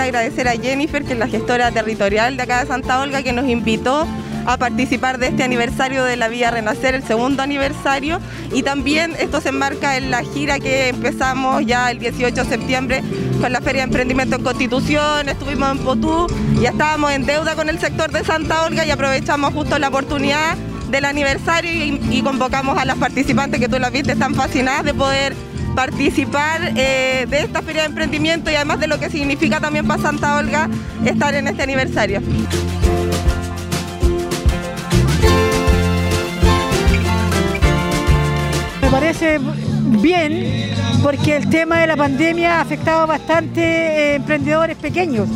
agradecer a Jennifer, que es la gestora territorial de acá de Santa Olga, que nos invitó a participar de este aniversario de la Vía Renacer, el segundo aniversario. Y también esto se enmarca en la gira que empezamos ya el 18 de septiembre con la Feria de Emprendimiento en Constitución, estuvimos en Potú, ya estábamos en deuda con el sector de Santa Olga y aprovechamos justo la oportunidad del aniversario y, convocamos a las participantes que tú las viste, están fascinadas de poder participar eh, de esta feria de emprendimiento y además de lo que significa también para Santa Olga estar en este aniversario. Me parece bien porque el tema de la pandemia ha afectado bastante a eh, emprendedores pequeños,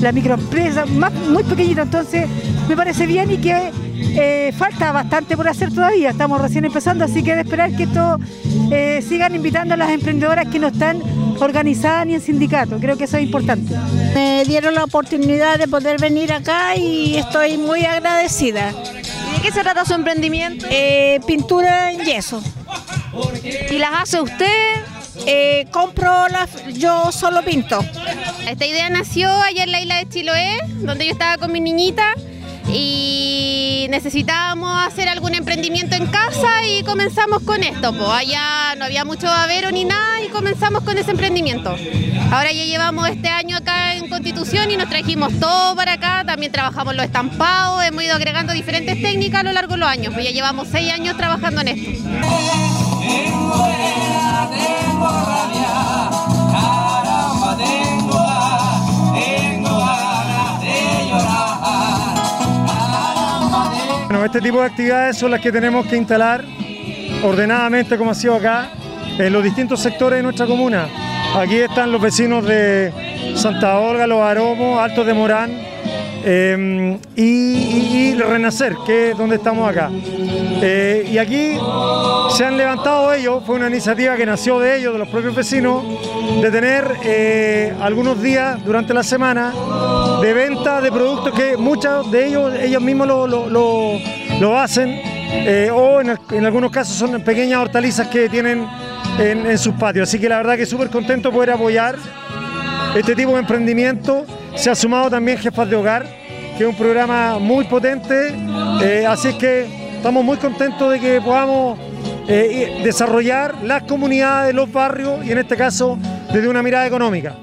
la microempresa más, muy pequeñita, entonces me parece bien y que eh, falta bastante por hacer todavía, estamos recién empezando, así que de esperar que esto eh, sigan invitando a las emprendedoras que no están organizadas ni en sindicato, creo que eso es importante. Me dieron la oportunidad de poder venir acá y estoy muy agradecida. ¿Y de qué se trata su emprendimiento? pintura en yeso. ¿Y las hace usted? Eh, compro las, yo solo pinto. Esta idea nació allá en la isla de Chiloé, donde yo estaba con mi niñita y necesitábamos hacer algún emprendimiento en casa y comenzamos con esto. Pues allá no había mucho babero ni nada y comenzamos con ese emprendimiento. Ahora ya llevamos este año acá en Constitución y nos trajimos todo para acá. También trabajamos los estampados, hemos ido agregando diferentes técnicas a lo largo de los años. Pues ya llevamos seis años trabajando en esto. Este tipo de actividades son las que tenemos que instalar ordenadamente como ha sido acá en los distintos sectores de nuestra comuna. Aquí están los vecinos de Santa Olga, Los Aromos, Altos de Morán, Em, y, Renacer, que es donde estamos acá. Eh, y aquí se han levantado ellos, fue una iniciativa que nació de ellos, de los propios vecinos, de tener eh, algunos días durante la semana de venta de productos que muchos de ellos, ellos mismos lo, hacen, eh, o en, algunos casos son pequeñas hortalizas que tienen en, en sus patios. Así que la verdad que súper contento poder apoyar este tipo de emprendimiento. Se ha sumado también Jefas de Hogar, que es un programa muy potente, eh, así es que estamos muy contentos de que podamos eh, desarrollar las comunidades, los barrios y en este caso desde una mirada económica.